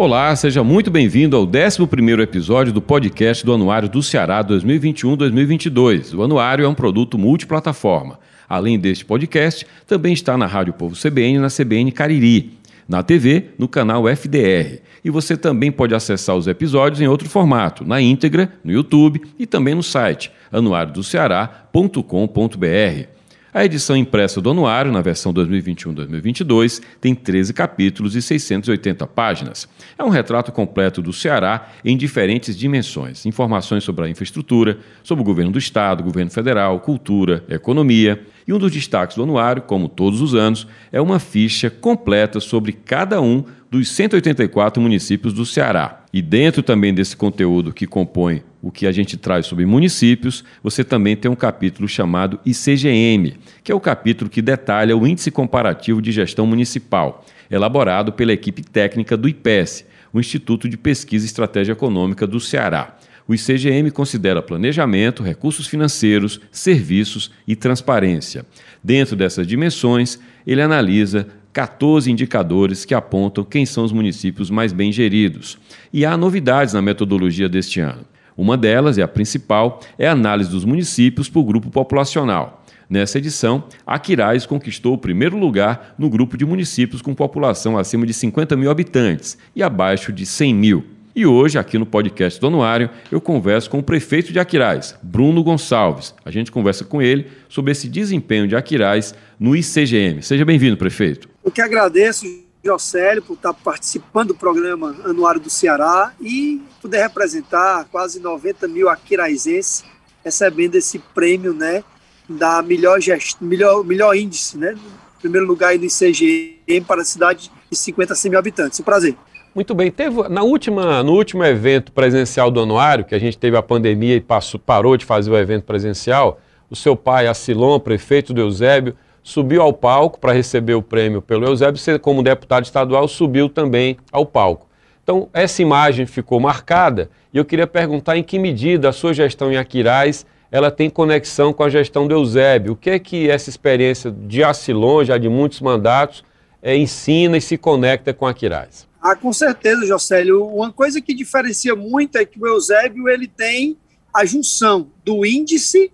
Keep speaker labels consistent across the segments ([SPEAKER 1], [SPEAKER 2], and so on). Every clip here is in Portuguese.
[SPEAKER 1] Olá, seja muito bem-vindo ao 11º episódio do podcast do Anuário do Ceará 2021-2022. O Anuário é um produto multiplataforma. Além deste podcast, também está na Rádio Povo CBN na CBN Cariri, na TV, no canal FDR. E você também pode acessar os episódios em outro formato, na íntegra, no YouTube e também no site anuariodoceará.com.br. A edição impressa do Anuário, na versão 2021-2022, tem 13 capítulos e 680 páginas. É um retrato completo do Ceará em diferentes dimensões. Informações sobre a infraestrutura, sobre o governo do Estado, governo federal, cultura, economia. E um dos destaques do Anuário, como todos os anos, é uma ficha completa sobre cada um dos 184 municípios do Ceará. E dentro também desse conteúdo que compõe o que a gente traz sobre municípios, você também tem um capítulo chamado ICGM, que é o capítulo que detalha o Índice Comparativo de Gestão Municipal, elaborado pela equipe técnica do IPES, o Instituto de Pesquisa e Estratégia Econômica do Ceará. O ICGM considera planejamento, recursos financeiros, serviços e transparência. Dentro dessas dimensões, ele analisa 14 indicadores que apontam quem são os municípios mais bem geridos. E há novidades na metodologia deste ano. Uma delas, e a principal, é a análise dos municípios por grupo populacional. Nessa edição, Aquiraz conquistou o primeiro lugar no grupo de municípios com população acima de 50 mil habitantes e abaixo de 100 mil. E hoje, aqui no podcast do Anuário, eu converso com o prefeito de Aquiraz, Bruno Gonçalves. A gente conversa com ele sobre esse desempenho de Aquiraz no ICGM. Seja bem-vindo, prefeito.
[SPEAKER 2] Eu que agradeço, Jocélio, por estar participando do programa Anuário do Ceará e poder representar quase 90 mil aquiraizenses recebendo esse prêmio né, da melhor, gest... melhor, melhor índice, né? Primeiro lugar aí no ICGM para a cidade de 50 a 100 mil habitantes. Um prazer.
[SPEAKER 1] Muito bem. Teve, na última, no último evento presencial do anuário, que a gente teve a pandemia e passou, parou de fazer o evento presencial, o seu pai, Acilon, prefeito do Eusébio, subiu ao palco para receber o prêmio pelo Eusébio, você, como deputado estadual, subiu também ao palco. Então, essa imagem ficou marcada e eu queria perguntar em que medida a sua gestão em Aquiraz ela tem conexão com a gestão do Eusébio. O que é que essa experiência de Acilon, já de muitos mandatos, é, ensina e se conecta com Aquiraz?
[SPEAKER 2] Ah, com certeza, Jocélio. Uma coisa que diferencia muito é que o Eusébio ele tem a junção do índice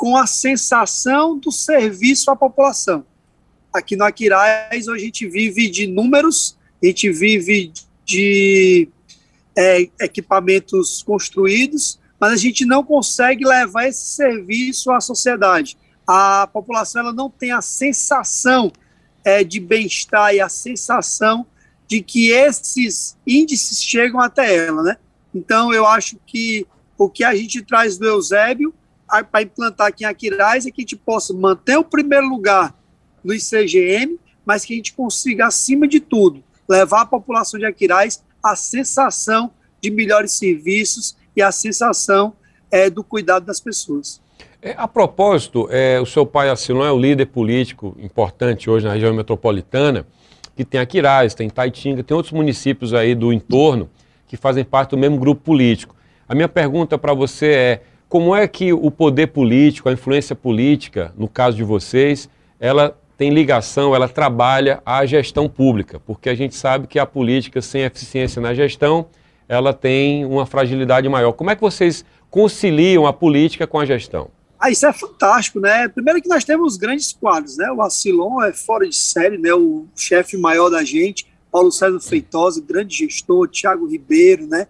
[SPEAKER 2] com a sensação do serviço à população. Aqui no Aquiraz, a gente vive de números, a gente vive de é, equipamentos construídos, mas a gente não consegue levar esse serviço à sociedade. A população ela não tem a sensação é, de bem-estar e a sensação de que esses índices chegam até ela, né? Então, eu acho que o que a gente traz do Eusébio para implantar aqui em Aquiraz é que a gente possa manter o primeiro lugar no ICGM, mas que a gente consiga, acima de tudo, levar a população de Aquiraz a sensação de melhores serviços e a sensação é, do cuidado das pessoas.
[SPEAKER 1] É, a propósito, é, o seu pai Assilon é um líder político importante hoje na região metropolitana que tem Aquiraz, tem Taitinga, tem outros municípios aí do entorno que fazem parte do mesmo grupo político. A minha pergunta para você é: como é que o poder político, a influência política, no caso de vocês, ela tem ligação, ela trabalha à gestão pública? Porque a gente sabe que a política sem eficiência na gestão, ela tem uma fragilidade maior. Como é que vocês conciliam a política com a gestão?
[SPEAKER 2] Ah, isso é fantástico, né? Primeiro que nós temos grandes quadros, né? O Acilon é fora de série, né? O chefe maior da gente, Paulo César Feitosa, grande gestor, Tiago Ribeiro, né?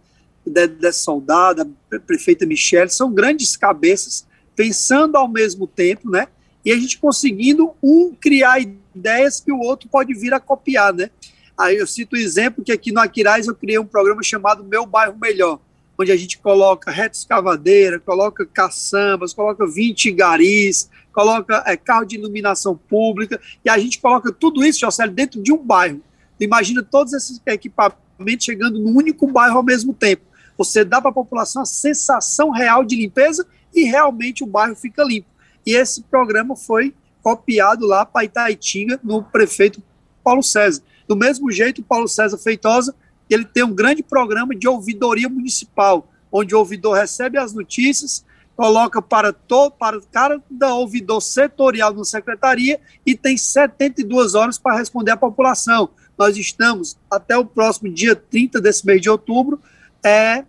[SPEAKER 2] Dedé Soldada, prefeita Michele, são grandes cabeças pensando ao mesmo tempo, né? E a gente conseguindo um criar ideias que o outro pode vir a copiar, né? Aí eu cito o exemplo que aqui no Aquiraz eu criei um programa chamado Meu Bairro Melhor onde a gente coloca reta escavadeira, coloca caçambas, coloca 20 garis, coloca é, carro de iluminação pública, e a gente coloca tudo isso, Jocélio, dentro de um bairro. Imagina todos esses equipamentos chegando num único bairro ao mesmo tempo. Você dá para a população a sensação real de limpeza e realmente o bairro fica limpo. E esse programa foi copiado lá para Itaitinga, no prefeito Paulo César. Do mesmo jeito, Paulo César Feitosa ele tem um grande programa de ouvidoria municipal, onde o ouvidor recebe as notícias, coloca para, todo, para cada ouvidor setorial na secretaria e tem 72 horas para responder à população. nós estamos, até o próximo dia 30 desse mês de outubro, é,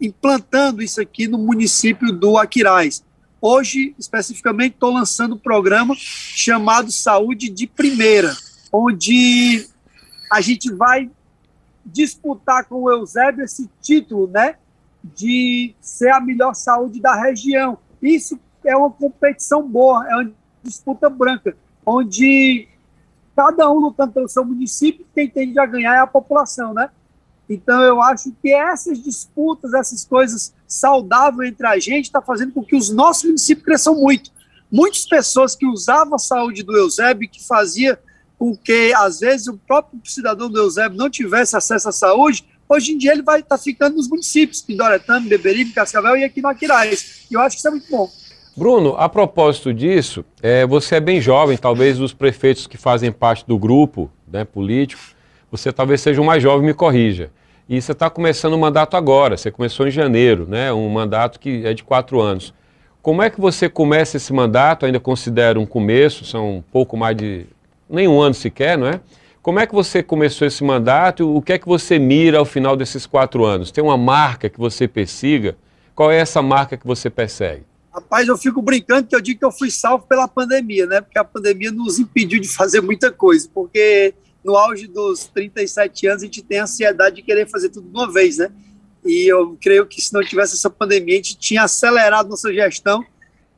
[SPEAKER 2] implantando isso aqui no município do Aquiraz. Hoje, especificamente, estou lançando um programa chamado Saúde de Primeira, onde a gente vai disputar com o Eusébio esse título, né, de ser a melhor saúde da região. Isso é uma competição boa, é uma disputa branca, onde cada um lutando pelo seu município, quem tende a ganhar é a população, né? Então eu acho que essas disputas, essas coisas saudáveis entre a gente, está fazendo com que os nossos municípios cresçam muito. Muitas pessoas que usavam a saúde do Eusébio, que fazia com que, às vezes, o próprio cidadão do Eusébio não tivesse acesso à saúde, hoje em dia ele vai estar tá ficando nos municípios, em Doretano, Beberibe, Cascavel e aqui no Aquiraz. E eu acho que isso é muito bom.
[SPEAKER 3] Bruno, a propósito disso, é, você é bem jovem, talvez dos prefeitos que fazem parte do grupo né, político, você talvez seja o mais jovem, me corrija. E você está começando o mandato agora, você começou em janeiro, né, um mandato que é de quatro anos. Como é que você começa esse mandato? Ainda considera um começo, são um pouco mais de. nem um ano sequer, não é? Como é que você começou esse mandato? O que é que você mira ao final desses quatro anos? Tem uma marca que você persiga? Qual é essa marca que você persegue?
[SPEAKER 2] Rapaz, eu fico brincando que eu digo que eu fui salvo pela pandemia, né? Porque a pandemia nos impediu de fazer muita coisa. Porque no auge dos 37 anos a gente tem a ansiedade de querer fazer tudo de uma vez, né? E eu creio que se não tivesse essa pandemia, a gente tinha acelerado nossa gestão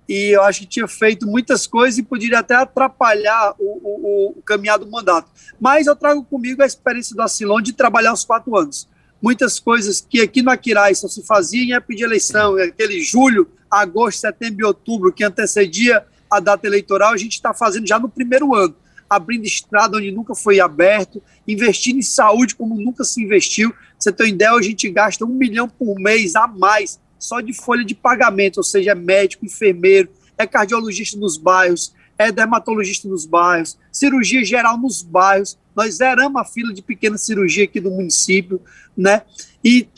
[SPEAKER 2] e eu acho que tinha feito muitas coisas e poderia até atrapalhar o, o, o caminhar do mandato. Mas eu trago comigo a experiência do Acilon de trabalhar os quatro anos. Muitas coisas que aqui no Aquiraz só se fazia em época de eleição, aquele julho, agosto, setembro e outubro, que antecedia a data eleitoral, a gente está fazendo já no primeiro ano, abrindo estrada onde nunca foi aberto, investindo em saúde como nunca se investiu. Você tem ideia, a gente gasta um milhão por mês a mais só de folha de pagamento, ou seja, é médico, enfermeiro, é cardiologista nos bairros, é dermatologista nos bairros, cirurgia geral nos bairros. Nós zeramos a fila de pequena cirurgia aqui do município, né? E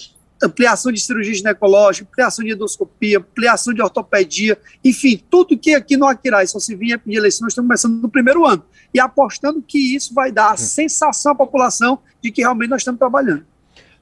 [SPEAKER 2] ampliação de cirurgia ginecológica, ampliação de endoscopia, ampliação de ortopedia, enfim, tudo que aqui no Aquiraz só se vinha pedir eleição, nós estamos começando no primeiro ano. E apostando que isso vai dar a sensação à população de que realmente nós estamos trabalhando.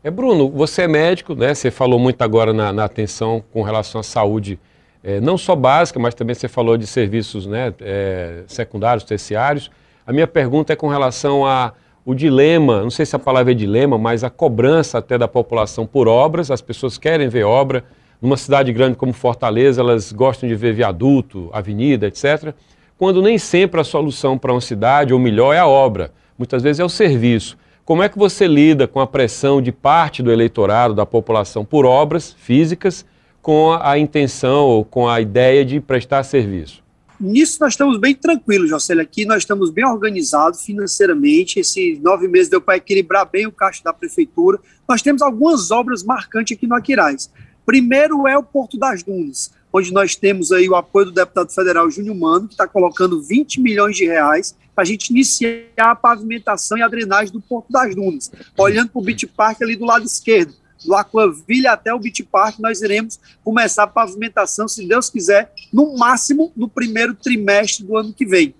[SPEAKER 3] É, Bruno, você é médico, né? Você falou muito agora na, na atenção com relação à saúde, é, não só básica, mas também você falou de serviços né, é, secundários, terciários. A minha pergunta é com relação a o dilema, não sei se a palavra é dilema, mas a cobrança até da população por obras, as pessoas querem ver obra. Numa cidade grande como Fortaleza, elas gostam de ver viaduto, avenida, etc. Quando nem sempre a solução para uma cidade, ou melhor, é a obra. Muitas vezes é o serviço. Como é que você lida com a pressão de parte do eleitorado, da população, por obras físicas, com a intenção ou com a ideia de prestar serviço?
[SPEAKER 2] Nisso nós estamos bem tranquilos, Jocely. Aqui nós estamos bem organizados financeiramente. Esses nove meses deu para equilibrar bem o caixa da prefeitura. Nós temos algumas obras marcantes aqui no Aquiraz. Primeiro é o Porto das Dunas, onde nós temos aí o apoio do deputado federal Júnior Mano, que está colocando 20 milhões de reais para a gente iniciar a pavimentação e a drenagem do Porto das Dunas, olhando para o Beach Park ali do lado esquerdo do Aquaville até o Beach Park, nós iremos começar a pavimentação, se Deus quiser, no máximo no primeiro trimestre do ano que vem.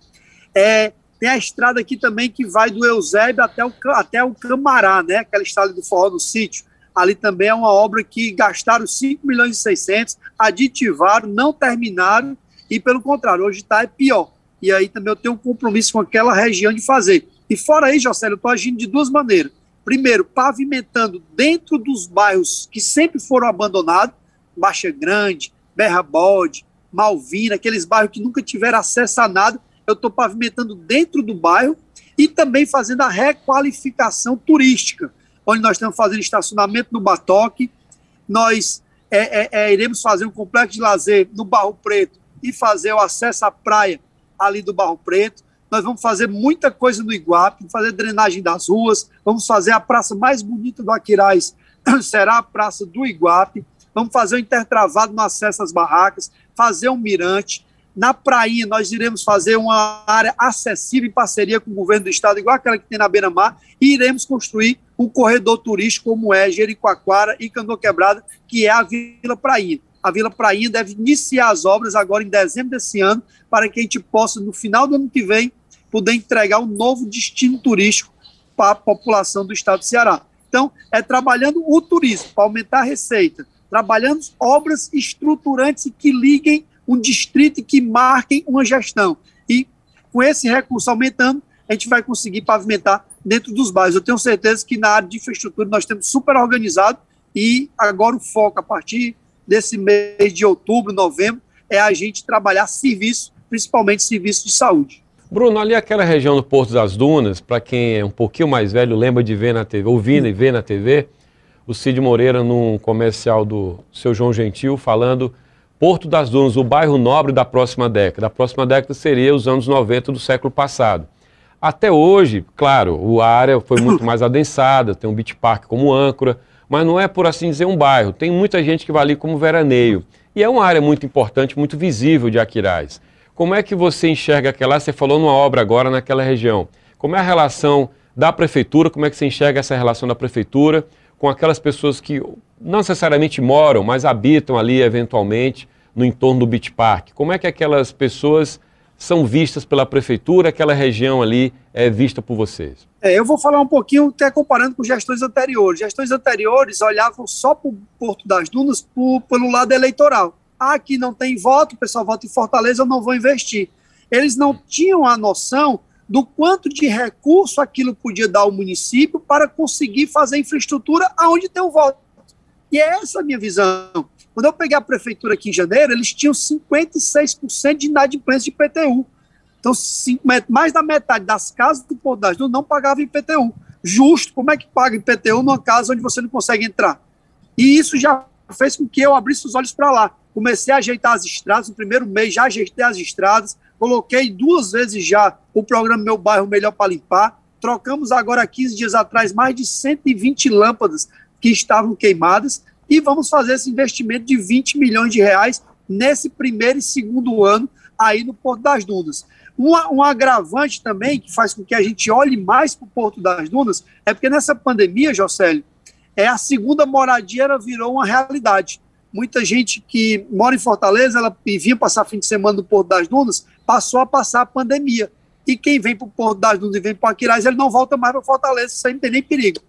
[SPEAKER 2] É, tem a estrada aqui também que vai do Eusébio até o, até o Camará, né? aquela estrada do Forró do Sítio. Ali também é uma obra que gastaram 5 milhões e 600, aditivaram, não terminaram, e pelo contrário, hoje está é pior. E aí também eu tenho um compromisso com aquela região de fazer. E fora aí, Jocélio, eu estou agindo de duas maneiras primeiro, pavimentando dentro dos bairros que sempre foram abandonados, Baixa Grande, Berra Bode, Malvina, aqueles bairros que nunca tiveram acesso a nada, eu estou pavimentando dentro do bairro e também fazendo a requalificação turística, onde nós estamos fazendo estacionamento no Batoque, nós é, é, é, iremos fazer um complexo de lazer no Barro Preto e fazer o acesso à praia ali do Barro Preto, nós vamos fazer muita coisa no Iguape, fazer drenagem das ruas, vamos fazer a praça mais bonita do Aquiraz, será a praça do Iguape, vamos fazer o um intertravado no acesso às barracas, fazer um mirante, na prainha, nós iremos fazer uma área acessível em parceria com o governo do estado, igual aquela que tem na beira-mar, e iremos construir um corredor turístico como é Jericoacoara e Canoa Quebrada, que é a Vila Prainha. A Vila Prainha deve iniciar as obras agora em dezembro desse ano, para que a gente possa, no final do ano que vem, poder entregar um novo destino turístico para a população do estado do Ceará. Então, é trabalhando o turismo para aumentar a receita, trabalhando obras estruturantes que liguem um distrito que marquem uma gestão. E com esse recurso aumentando, a gente vai conseguir pavimentar dentro dos bairros. Eu tenho certeza que na área de infraestrutura nós temos super organizado e agora o foco, a partir desse mês de outubro, novembro, é a gente trabalhar serviço, principalmente serviço de saúde.
[SPEAKER 3] Bruno, ali aquela região do Porto das Dunas, para quem é um pouquinho mais velho, lembra de ver na TV, ouvir e ver na TV, o Cid Moreira num comercial do seu João Gentil falando Porto das Dunas, o bairro nobre da próxima década. A próxima década seria os anos 90 do século passado. Até hoje, claro, a área foi muito mais adensada, tem um beach park como âncora, mas não é, por assim dizer, um bairro. Tem muita gente que vai ali como veraneio. E é uma área muito importante, muito visível de Aquiraz. Como é que você enxerga aquela? Você falou numa obra agora naquela região. Como é a relação da prefeitura? Como é que você enxerga essa relação da prefeitura com aquelas pessoas que não necessariamente moram, mas habitam ali eventualmente no entorno do Beach Park? Como é que aquelas pessoas são vistas pela prefeitura, aquela região ali é vista por vocês?
[SPEAKER 2] É, eu vou falar um pouquinho, até comparando com gestões anteriores. Gestões anteriores olhavam só para o Porto das Dunas por, pelo lado eleitoral. Ah, aqui não tem voto, o pessoal vota em Fortaleza, eu não vou investir. Eles não tinham a noção do quanto de recurso aquilo podia dar ao município para conseguir fazer infraestrutura aonde tem o voto. E é essa a minha visão. Quando eu peguei a prefeitura aqui em janeiro, eles tinham 56% de inadimplência de IPTU. Então, mais da metade das casas do Porto não pagavam IPTU. Justo, como é que paga IPTU numa casa onde você não consegue entrar? E isso já fez com que eu abrisse os olhos para lá. Comecei a ajeitar as estradas, no primeiro mês já ajeitei as estradas, coloquei duas vezes já o programa Meu Bairro Melhor para Limpar, trocamos agora, 15 dias atrás, mais de 120 lâmpadas que estavam queimadas, e vamos fazer esse investimento de 20 milhões de reais nesse primeiro e segundo ano aí no Porto das Dunas. Um, um agravante também que faz com que a gente olhe mais para o Porto das Dunas é porque nessa pandemia, Jocélio, é a segunda moradia ela virou uma realidade. Muita gente que mora em Fortaleza ela, vinha passar fim de semana no Porto das Dunas passou a passar a pandemia. E quem vem para o Porto das Dunas e vem para Aquiraz, ele não volta mais para Fortaleza, sem ter nem perigo.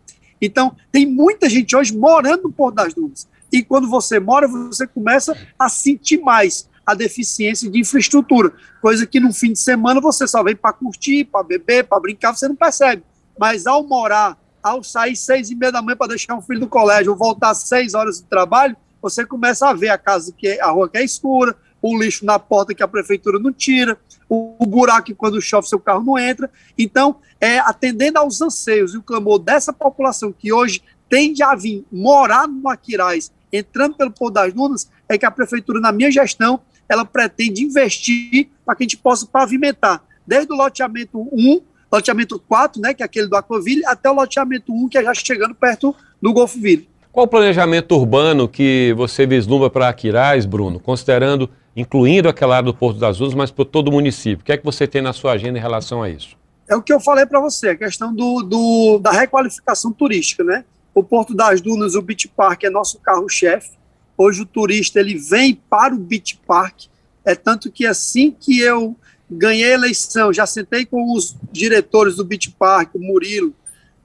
[SPEAKER 2] Então, tem muita gente hoje morando no Porto das Dunas. E quando você mora, você começa a sentir mais a deficiência de infraestrutura, coisa que no fim de semana você só vem para curtir, para beber, para brincar, você não percebe. Mas ao morar, ao sair seis e meia da manhã para deixar um filho no colégio, ou voltar seis horas do trabalho, você começa a ver a casa que é, a rua que é escura, o lixo na porta que a prefeitura não tira, o, o buraco que quando chove seu carro não entra. Então, é, atendendo aos anseios e o clamor dessa população que hoje tende a vir morar no Aquiraz, entrando pelo Pôr das Dunas, é que a prefeitura, na minha gestão, ela pretende investir para que a gente possa pavimentar, desde o loteamento 1, loteamento 4, né, que é aquele do Aquaville, até o loteamento 1, que é já chegando perto do Golfo Ville.
[SPEAKER 3] Qual o planejamento urbano que você vislumbra para Aquiraz, Bruno, considerando, incluindo aquela área do Porto das Dunas, mas para todo o município? O que é que você tem na sua agenda em relação a isso?
[SPEAKER 2] é o que eu falei para você, a questão do, do, da requalificação turística, né? O Porto das Dunas, o Beach Park é nosso carro-chefe. Hoje o turista ele vem para o Beach Park. É tanto que assim que eu ganhei a eleição, já sentei com os diretores do Beach Park, o Murilo,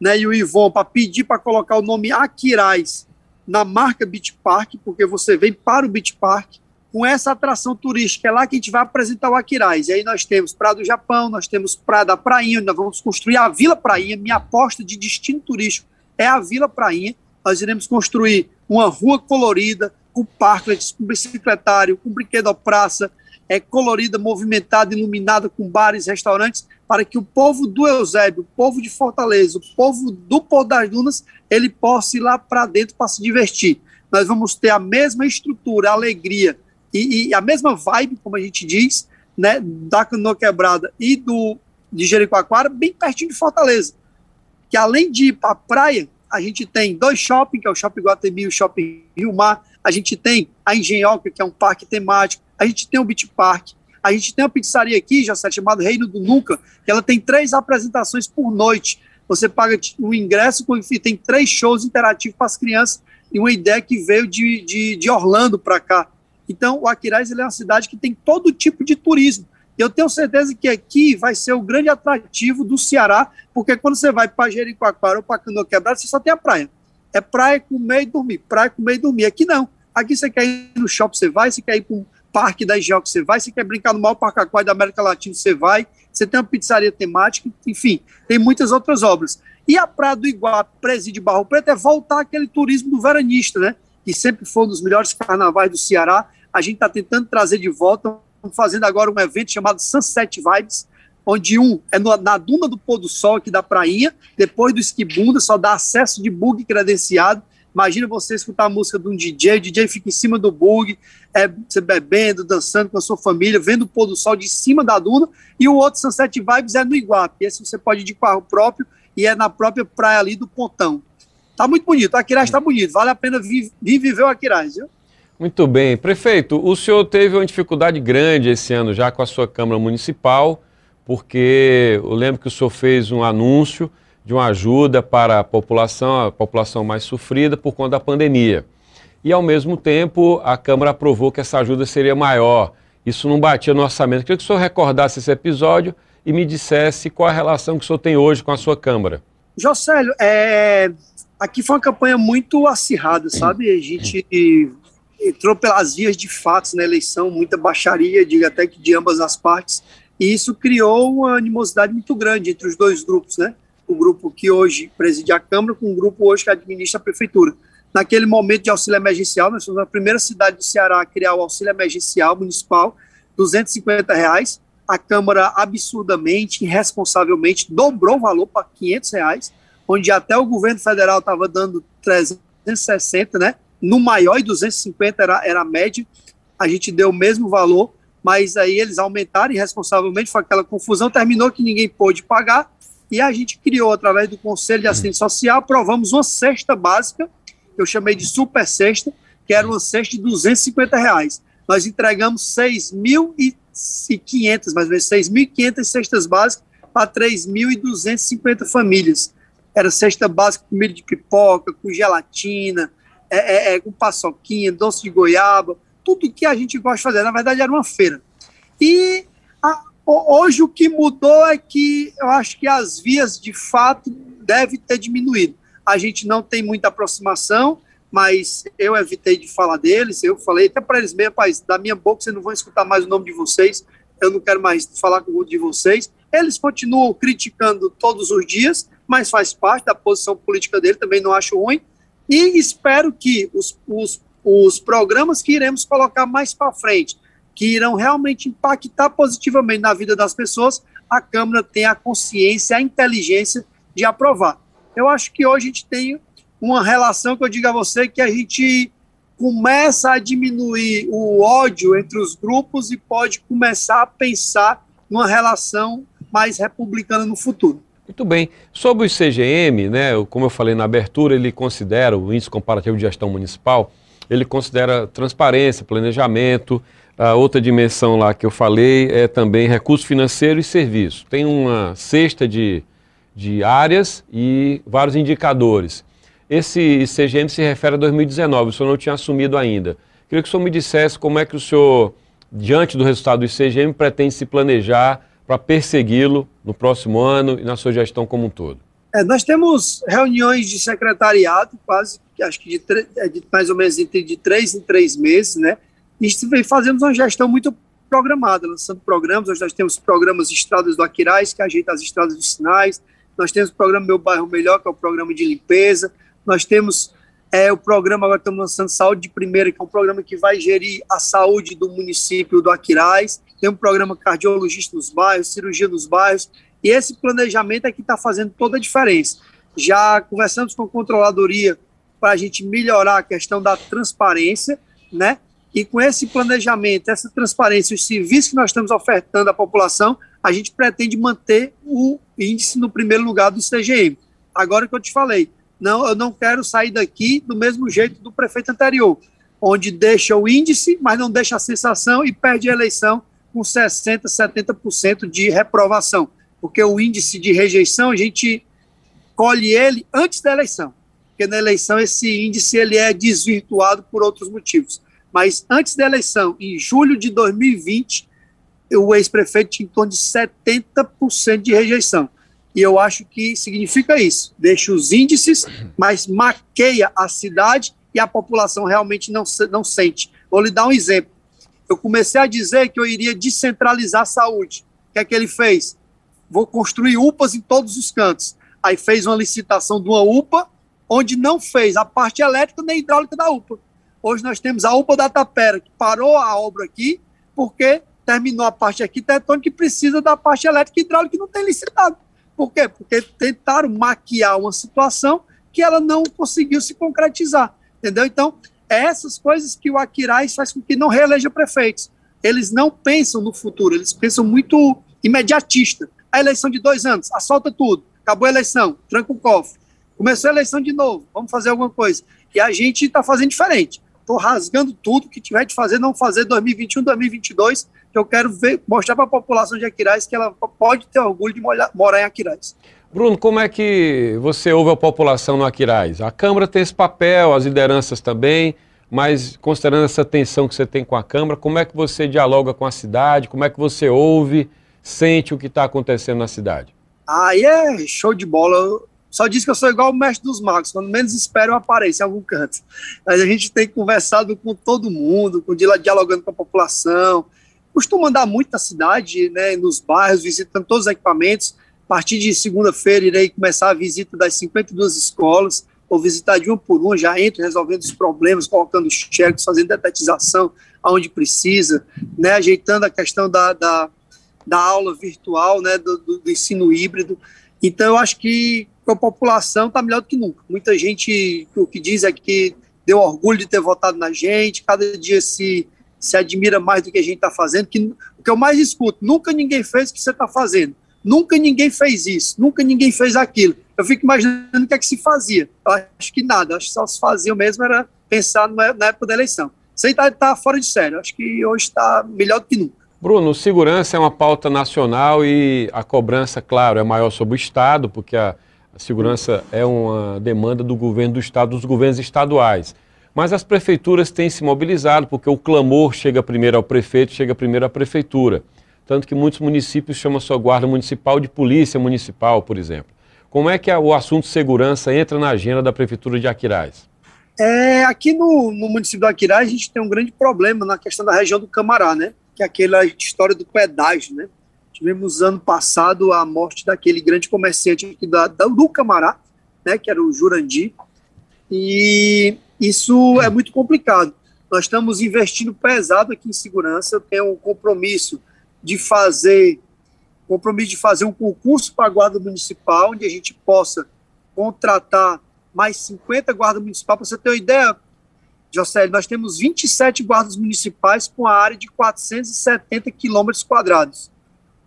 [SPEAKER 2] né, e o Ivon, para pedir para colocar o nome Aquiraz na marca Beach Park, porque você vem para o Beach Park com essa atração turística. É lá que a gente vai apresentar o Aquiraz. E aí nós temos Praia do Japão, nós temos Praia da Prainha, nós vamos construir a Vila Prainha. Minha aposta de destino turístico é a Vila Prainha. Nós iremos construir uma rua colorida, com parklets, com bicicletário, com brinquedo praça, é colorida, movimentada, iluminada, com bares, restaurantes, para que o povo do Eusébio, o povo de Fortaleza, o povo do Pôr das Dunas, ele possa ir lá para dentro para se divertir. Nós vamos ter a mesma estrutura, a alegria, e, e, a mesma vibe, como a gente diz, né, da Canoa Quebrada e do de Jericoacoara, bem pertinho de Fortaleza. Que além de ir para a praia, a gente tem dois shoppings, que é o Shopping Guatemi e o Shopping Rio Mar, a gente tem a Engenhoca, que é um parque temático, a gente tem o Beach Park, a gente tem uma pizzaria aqui, já chamada Reino do Nunca, que ela tem três apresentações por noite. Você paga o ingresso, tem três shows interativos para as crianças, e uma ideia que veio de, de, de Orlando para cá. Então, o Aquiraz é uma cidade que tem todo tipo de turismo. eu tenho certeza que aqui vai ser o grande atrativo do Ceará, porque quando você vai para Jericoacoara ou para Canoa Quebrada, você só tem a praia. É praia, comer e dormir, praia, comer e dormir. Aqui não. Aqui você quer ir no shopping, você vai, você quer ir para um parque da IGEL que você vai, você quer brincar no maior parque da América Latina, você vai, você tem uma pizzaria temática, enfim, tem muitas outras obras. E a Praia do Iguape, Presídio Barro Preto, é voltar aquele turismo do veranista, né? Que sempre foi um dos melhores carnavais do Ceará. A gente está tentando trazer de volta, estamos fazendo agora um evento chamado Sunset Vibes, onde um é no, na duna do pôr do sol aqui da prainha, depois do esquibunda, só dá acesso de bug credenciado, Imagina você escutar a música de um DJ, o DJ fica em cima do bug, é, você bebendo, dançando com a sua família, vendo o pôr do sol de cima da duna, e o outro Sunset Vibes é no Iguape. Esse você pode ir de carro próprio e é na própria praia ali do Pontão. Tá muito bonito, o Aquiraz tá bonito, vale a pena vir, vir viver o Aquiraz, viu?
[SPEAKER 3] Muito bem. Prefeito, o senhor teve uma dificuldade grande esse ano já com a sua Câmara Municipal, porque eu lembro que o senhor fez um anúncio de uma ajuda para a população, a população mais sofrida por conta da pandemia. E, ao mesmo tempo, a Câmara aprovou que essa ajuda seria maior. Isso não batia no orçamento. queria que o senhor recordasse esse episódio e me dissesse qual a relação que o senhor tem hoje com a sua Câmara.
[SPEAKER 2] Jocélio, é... aqui foi uma campanha muito acirrada, sabe? A gente entrou pelas vias de fatos na eleição, muita baixaria, digo até que de ambas as partes, e isso criou uma animosidade muito grande entre os dois grupos, né? o grupo que hoje preside a Câmara com o grupo hoje que administra a Prefeitura. Naquele momento de auxílio emergencial, nós somos a primeira cidade do Ceará a criar o auxílio emergencial municipal, 250 reais. A Câmara absurdamente, irresponsavelmente, dobrou o valor para 500 reais, onde até o governo federal estava dando 360, né? No maior, e 250 era, era a média. A gente deu o mesmo valor, mas aí eles aumentaram irresponsavelmente, foi aquela confusão, terminou que ninguém pôde pagar, e a gente criou, através do Conselho de Assistência Social, aprovamos uma cesta básica, eu chamei de super cesta, que era uma cesta de 250 reais. Nós entregamos 6.500, mais ou menos 6.500 cestas básicas para 3.250 famílias. Era cesta básica com milho de pipoca, com gelatina, é, é, é, com paçoquinha, doce de goiaba, tudo que a gente gosta de fazer. Na verdade, era uma feira. E a, Hoje o que mudou é que eu acho que as vias de fato devem ter diminuído. A gente não tem muita aproximação, mas eu evitei de falar deles. Eu falei até para eles mesmo, rapaz, da minha boca vocês não vão escutar mais o nome de vocês. Eu não quero mais falar com o de vocês. Eles continuam criticando todos os dias, mas faz parte da posição política dele, também não acho ruim. E espero que os, os, os programas que iremos colocar mais para frente, que irão realmente impactar positivamente na vida das pessoas, a Câmara tem a consciência, a inteligência de aprovar. Eu acho que hoje a gente tem uma relação que eu digo a você que a gente começa a diminuir o ódio entre os grupos e pode começar a pensar numa relação mais republicana no futuro.
[SPEAKER 3] Muito bem. Sobre o CGM, né, como eu falei na abertura, ele considera o índice comparativo de gestão municipal, ele considera transparência, planejamento, a outra dimensão lá que eu falei é também recurso financeiro e serviço. Tem uma cesta de, de áreas e vários indicadores. Esse CGM se refere a 2019, o senhor não tinha assumido ainda. Queria que o senhor me dissesse como é que o senhor, diante do resultado do ICGM, pretende se planejar para persegui-lo no próximo ano e na sua gestão como um todo.
[SPEAKER 2] É, nós temos reuniões de secretariado, quase, acho que de, é de mais ou menos entre de três em três meses, né? e fazemos uma gestão muito programada, lançando programas. Hoje nós temos programas Estradas do Aquiraz, que ajeita as estradas dos sinais. Nós temos o programa Meu Bairro Melhor, que é o programa de limpeza. Nós temos é, o programa, agora estamos lançando Saúde de Primeira, que é um programa que vai gerir a saúde do município do Aquiraz. Tem um programa cardiologista nos bairros, cirurgia nos bairros. E esse planejamento é que está fazendo toda a diferença. Já conversamos com a controladoria para a gente melhorar a questão da transparência, né? E com esse planejamento, essa transparência, os serviços que nós estamos ofertando à população, a gente pretende manter o índice no primeiro lugar do CGM. Agora que eu te falei, não, eu não quero sair daqui do mesmo jeito do prefeito anterior, onde deixa o índice, mas não deixa a sensação e perde a eleição com 60%, 70% de reprovação. Porque o índice de rejeição, a gente colhe ele antes da eleição. Porque na eleição esse índice ele é desvirtuado por outros motivos. Mas antes da eleição, em julho de 2020, o ex-prefeito tinha em torno de 70% de rejeição. E eu acho que significa isso. Deixa os índices, mas maqueia a cidade e a população realmente não, não sente. Vou lhe dar um exemplo. Eu comecei a dizer que eu iria descentralizar a saúde. O que é que ele fez? Vou construir UPAs em todos os cantos. Aí fez uma licitação de uma UPA, onde não fez a parte elétrica nem hidráulica da UPA. Hoje nós temos a UPA da Tapera, que parou a obra aqui, porque terminou a parte arquitetônica e precisa da parte elétrica e hidráulica que não tem licitado. Por quê? Porque tentaram maquiar uma situação que ela não conseguiu se concretizar. Entendeu? Então, é essas coisas que o Aquiraz faz com que não reeleja prefeitos. Eles não pensam no futuro, eles pensam muito imediatista. A eleição de dois anos, assalta tudo, acabou a eleição, tranca o cofre. Começou a eleição de novo, vamos fazer alguma coisa. E a gente está fazendo diferente. Estou rasgando tudo que tiver de fazer, não fazer 2021, 2022, que eu quero ver, mostrar para a população de Aquiraz que ela pode ter orgulho de morar em Aquiraz.
[SPEAKER 3] Bruno, como é que você ouve a população no Aquiraz? A Câmara tem esse papel, as lideranças também, mas considerando essa tensão que você tem com a Câmara, como é que você dialoga com a cidade? Como é que você ouve, sente o que está acontecendo na cidade?
[SPEAKER 2] Aí é show de bola. só diz que eu sou igual o mestre dos magos, quando menos espero eu apareço em algum canto. Mas a gente tem conversado com todo mundo, com, dialogando com a população. Costumo andar muito na cidade, né, nos bairros, visitando todos os equipamentos a partir de segunda-feira, irei começar a visita das 52 escolas, vou visitar de uma por uma, já entro resolvendo os problemas, colocando cheques, fazendo detetização aonde precisa, né, ajeitando a questão da, da, da aula virtual, né, do, do, do ensino híbrido. Então, eu acho que a população está melhor do que nunca. Muita gente, o que diz é que deu orgulho de ter votado na gente, cada dia se, se admira mais do que a gente está fazendo. Que, o que eu mais escuto, nunca ninguém fez o que você está fazendo. Nunca ninguém fez isso, nunca ninguém fez aquilo. Eu fico imaginando o que é que se fazia. Eu acho que nada, acho que só se fazia mesmo era pensar na época da eleição. Isso aí está tá fora de sério, acho que hoje está melhor do que nunca.
[SPEAKER 3] Bruno, segurança é uma pauta nacional e a cobrança, claro, é maior sobre o Estado, porque a, a segurança é uma demanda do governo do Estado, dos governos estaduais. Mas as prefeituras têm se mobilizado, porque o clamor chega primeiro ao prefeito, chega primeiro à prefeitura tanto que muitos municípios chamam sua guarda municipal de polícia municipal, por exemplo. Como é que o assunto segurança entra na agenda da Prefeitura de Aquiraz?
[SPEAKER 2] É, aqui no, no município do Aquiraz a gente tem um grande problema na questão da região do Camará, né? Que é aquela história do pedágio, né? Tivemos ano passado a morte daquele grande comerciante aqui da, da, do Camará, né? Que era o Jurandir. E isso é muito complicado. Nós estamos investindo pesado aqui em segurança. Tenho um compromisso de fazer compromisso de fazer um concurso para a guarda municipal, onde a gente possa contratar mais 50 guardas municipais. Para você ter uma ideia, José, nós temos 27 guardas municipais com a área de 470 quilômetros quadrados.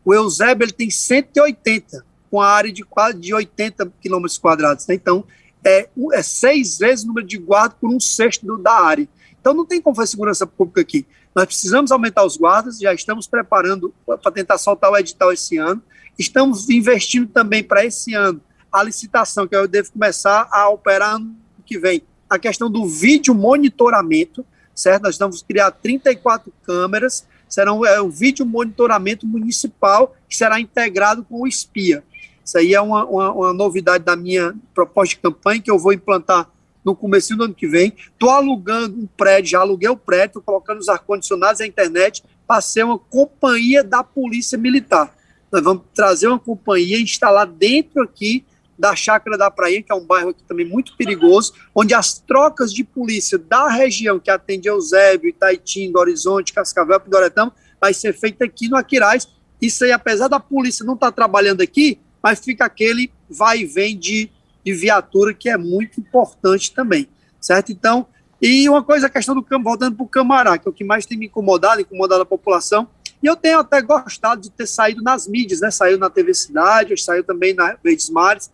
[SPEAKER 2] O Eusébio ele tem 180, com a área de quase de 80 quilômetros quadrados. Né? Então, é, é seis vezes o número de guardas por um sexto do, da área. Então, não tem como fazer segurança pública aqui. Nós precisamos aumentar os guardas, já estamos preparando para tentar soltar o edital esse ano. Estamos investindo também para esse ano a licitação, que eu devo começar a operar ano que vem. A questão do vídeo monitoramento, certo? Nós vamos criar 34 câmeras, serão é, um vídeo monitoramento municipal que será integrado com o espia. Isso aí é uma, uma, uma novidade da minha proposta de campanha que eu vou implantar no começo do ano que vem. Estou alugando um prédio, já aluguei o prédio, estou colocando os ar-condicionados e a internet para ser uma companhia da Polícia Militar. Nós vamos trazer uma companhia, instalar dentro aqui da Chácara da Praia, que é um bairro aqui também muito perigoso, onde as trocas de polícia da região que atende Eusébio, Itaitim, do Horizonte, Cascavel, Pidoretama, vai ser feita aqui no Aquiraz. Isso aí, apesar da polícia não estar tá trabalhando aqui, mas fica aquele vai e vem de de viatura, que é muito importante também, certo? Então, e uma coisa, a questão do campo, voltando para o Camará, que é o que mais tem me incomodado, incomodado a população, e eu tenho até gostado de ter saído nas mídias, né? Saiu na TV Cidade, saiu também na Verdes Mares.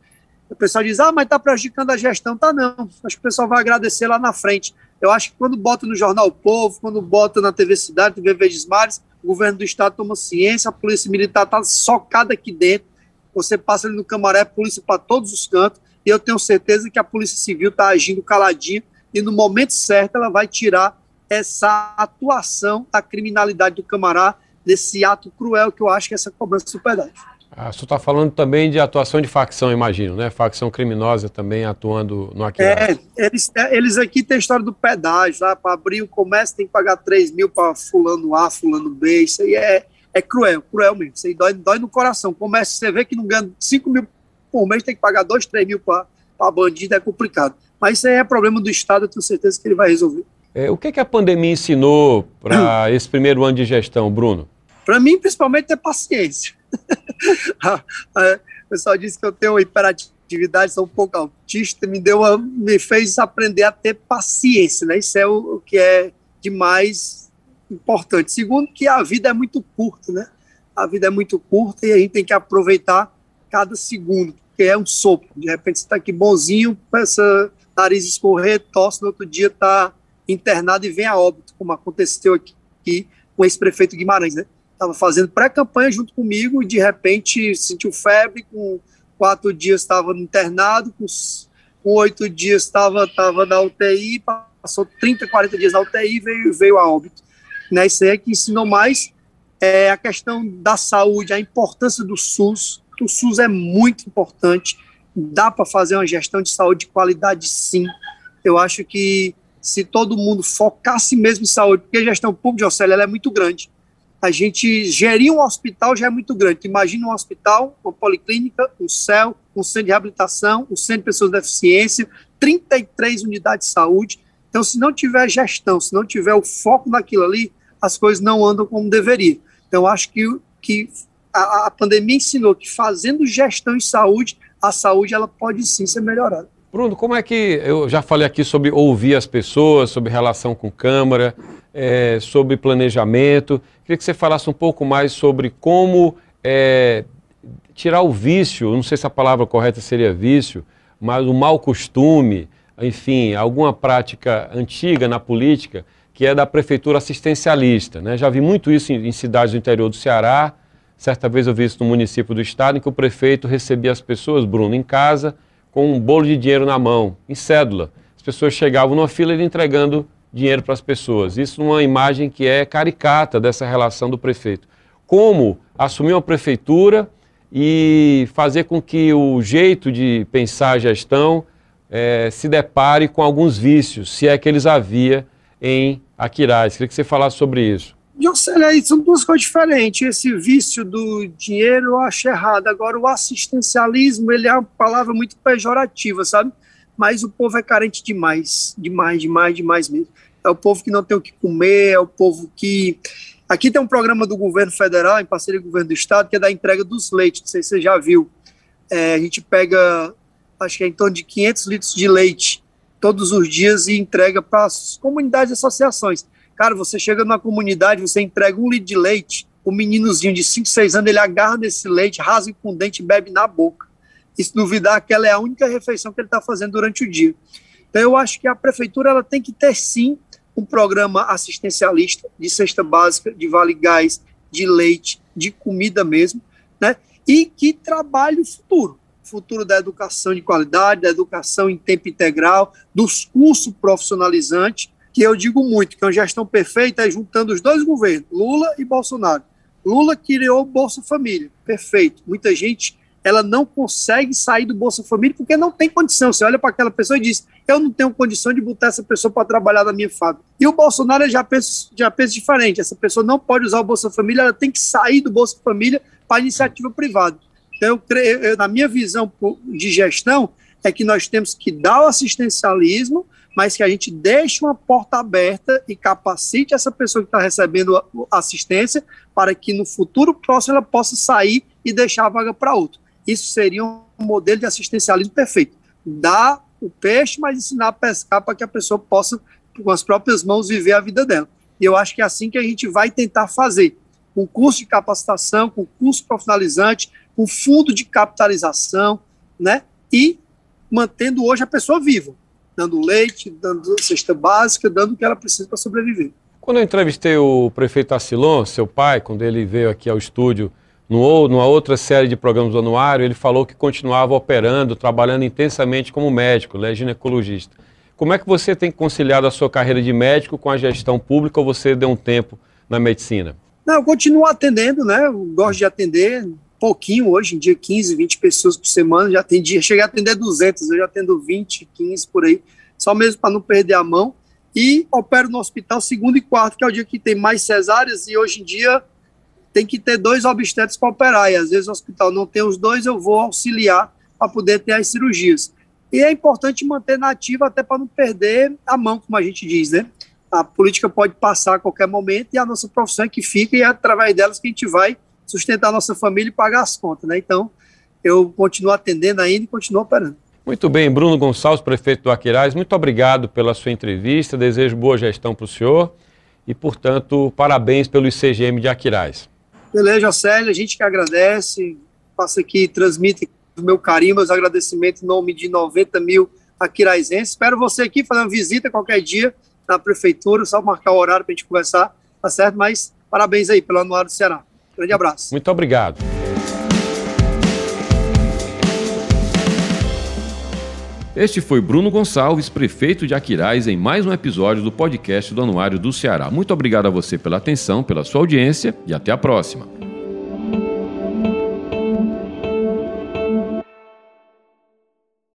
[SPEAKER 2] O pessoal diz, ah, mas está prejudicando a gestão. Tá não, acho que o pessoal vai agradecer lá na frente. Eu acho que quando bota no Jornal Povo, quando bota na TV Cidade, TV Verdes Mares, o governo do estado toma ciência, a polícia militar está socada aqui dentro. Você passa ali no Camaré, polícia para todos os cantos e eu tenho certeza que a Polícia Civil está agindo caladinho e no momento certo ela vai tirar essa atuação da criminalidade do Camará desse ato cruel que eu acho que é essa cobrança do pedágio.
[SPEAKER 3] Ah, você está falando também de atuação de facção, imagino, né? Facção criminosa também atuando no Aquiraz.
[SPEAKER 2] É, eles, eles aqui têm a história do pedágio, lá para abrir o comércio tem que pagar 3 mil para fulano A, fulano B, isso aí é, é cruel, cruel mesmo, isso aí dói, dói no coração. Comércio, você vê que não ganha 5 mil por mês, tem que pagar 2, 3 mil para bandido, é complicado. Mas isso aí é problema do Estado, eu tenho certeza que ele vai resolver.
[SPEAKER 3] É, o que, que a pandemia ensinou para esse primeiro ano de gestão, Bruno?
[SPEAKER 2] Para mim, principalmente, ter paciência. o pessoal disse que eu tenho hiperatividade, sou um pouco autista, me, deu uma, me fez aprender a ter paciência, né? Isso é o, o que é de mais importante. Segundo, que a vida é muito curta, né? A vida é muito curta e a gente tem que aproveitar cada segundo, porque é um sopro. De repente você está aqui bonzinho, essa nariz escorrer, tosse, no outro dia está internado e vem a óbito, como aconteceu aqui, aqui com o ex-prefeito Guimarães, né? estava fazendo pré-campanha junto comigo e de repente sentiu febre, com quatro dias estava internado, com, com oito dias estava tava na UTI, passou 30, 40 dias na UTI e veio, veio a óbito. Né, isso aí é que ensinou mais é, a questão da saúde, a importância do SUS. O SUS é muito importante, dá para fazer uma gestão de saúde de qualidade sim. Eu acho que se todo mundo focasse mesmo em saúde, porque a gestão pública de Océlia é muito grande, a gente gerir um hospital já é muito grande. Imagina um hospital, uma policlínica, um CEL, um centro de reabilitação, um centro de pessoas com deficiência, 33 unidades de saúde. Então, se não tiver gestão, se não tiver o foco naquilo ali, as coisas não andam como deveria. Então, acho que, que a, a pandemia ensinou que fazendo gestão em saúde, a saúde ela pode sim ser melhorada.
[SPEAKER 3] Bruno, como é que eu já falei aqui sobre ouvir as pessoas, sobre relação com Câmara, é, sobre planejamento. Queria que você falasse um pouco mais sobre como é, tirar o vício, não sei se a palavra correta seria vício, mas o mau costume, enfim, alguma prática antiga na política que é da prefeitura assistencialista. Né? Já vi muito isso em, em cidades do interior do Ceará. Certa vez eu vi isso no município do estado, em que o prefeito recebia as pessoas, Bruno, em casa, com um bolo de dinheiro na mão, em cédula. As pessoas chegavam numa fila e entregando dinheiro para as pessoas. Isso numa imagem que é caricata dessa relação do prefeito. Como assumir uma prefeitura e fazer com que o jeito de pensar a gestão é, se depare com alguns vícios, se é que eles havia em Aquiraz. Queria que você falasse sobre isso.
[SPEAKER 2] Jocelyn, são duas coisas diferentes. Esse vício do dinheiro eu acho errado. Agora, o assistencialismo, ele é uma palavra muito pejorativa, sabe? Mas o povo é carente demais, demais, demais, demais mesmo é o povo que não tem o que comer, é o povo que. Aqui tem um programa do governo federal, em parceria com o governo do estado, que é da entrega dos leites, não sei se você já viu. É, a gente pega, acho que é em torno de 500 litros de leite todos os dias e entrega para as comunidades e associações. Cara, você chega numa comunidade, você entrega um litro de leite, o meninozinho de 5, 6 anos, ele agarra nesse leite, rasga com o dente e bebe na boca. E se duvidar, aquela é a única refeição que ele está fazendo durante o dia. Então, eu acho que a prefeitura ela tem que ter, sim, um programa assistencialista de cesta básica, de vale gás, de leite, de comida mesmo, né? E que trabalhe o futuro, futuro da educação de qualidade, da educação em tempo integral, dos cursos profissionalizantes, que eu digo muito, que é uma gestão perfeita é juntando os dois governos, Lula e Bolsonaro. Lula criou Bolsa Família, perfeito. Muita gente ela não consegue sair do Bolsa Família porque não tem condição. Você olha para aquela pessoa e diz: Eu não tenho condição de botar essa pessoa para trabalhar na minha fábrica. E o Bolsonaro já pensa, já pensa diferente: essa pessoa não pode usar o Bolsa Família, ela tem que sair do Bolsa Família para iniciativa privada. Então, eu creio, eu, na minha visão de gestão, é que nós temos que dar o assistencialismo, mas que a gente deixe uma porta aberta e capacite essa pessoa que está recebendo assistência para que no futuro próximo ela possa sair e deixar a vaga para outro. Isso seria um modelo de assistencialismo perfeito. Dar o peixe, mas ensinar a pescar para que a pessoa possa, com as próprias mãos, viver a vida dela. E eu acho que é assim que a gente vai tentar fazer. Com curso de capacitação, com curso profissionalizante, com fundo de capitalização, né? E mantendo hoje a pessoa viva, dando leite, dando cesta básica, dando o que ela precisa para sobreviver.
[SPEAKER 3] Quando eu entrevistei o prefeito Assilon, seu pai, quando ele veio aqui ao estúdio no, numa outra série de programas do anuário, ele falou que continuava operando, trabalhando intensamente como médico, né, ginecologista. Como é que você tem conciliado a sua carreira de médico com a gestão pública ou você deu um tempo na medicina?
[SPEAKER 2] Não, eu continuo atendendo, né? Eu gosto de atender pouquinho hoje em dia, 15, 20 pessoas por semana. Já atendi, cheguei a atender 200, eu já atendo 20, 15 por aí, só mesmo para não perder a mão. E opero no hospital segundo e quarto, que é o dia que tem mais cesáreas, e hoje em dia tem que ter dois obstetras para operar, e às vezes o hospital não tem os dois, eu vou auxiliar para poder ter as cirurgias. E é importante manter na ativa até para não perder a mão, como a gente diz, né? A política pode passar a qualquer momento e a nossa profissão é que fica e é através delas que a gente vai sustentar a nossa família e pagar as contas, né? Então, eu continuo atendendo ainda e continuo operando.
[SPEAKER 3] Muito bem, Bruno Gonçalves, prefeito do Aquiraz, muito obrigado pela sua entrevista, desejo boa gestão para o senhor e, portanto, parabéns pelo ICGM de Aquiraz.
[SPEAKER 2] Beleza, Célio, a gente que agradece, passa aqui, transmite o meu carinho, meus agradecimentos em nome de 90 mil aquiraizenses. Espero você aqui fazer uma visita qualquer dia na prefeitura, só marcar o horário para a gente conversar, tá certo? Mas parabéns aí pelo Anuário do Ceará. Grande abraço.
[SPEAKER 3] Muito obrigado.
[SPEAKER 1] Este foi Bruno Gonçalves, prefeito de Aquiraz, em mais um episódio do podcast do Anuário do Ceará. Muito obrigado a você pela atenção, pela sua audiência e até a próxima.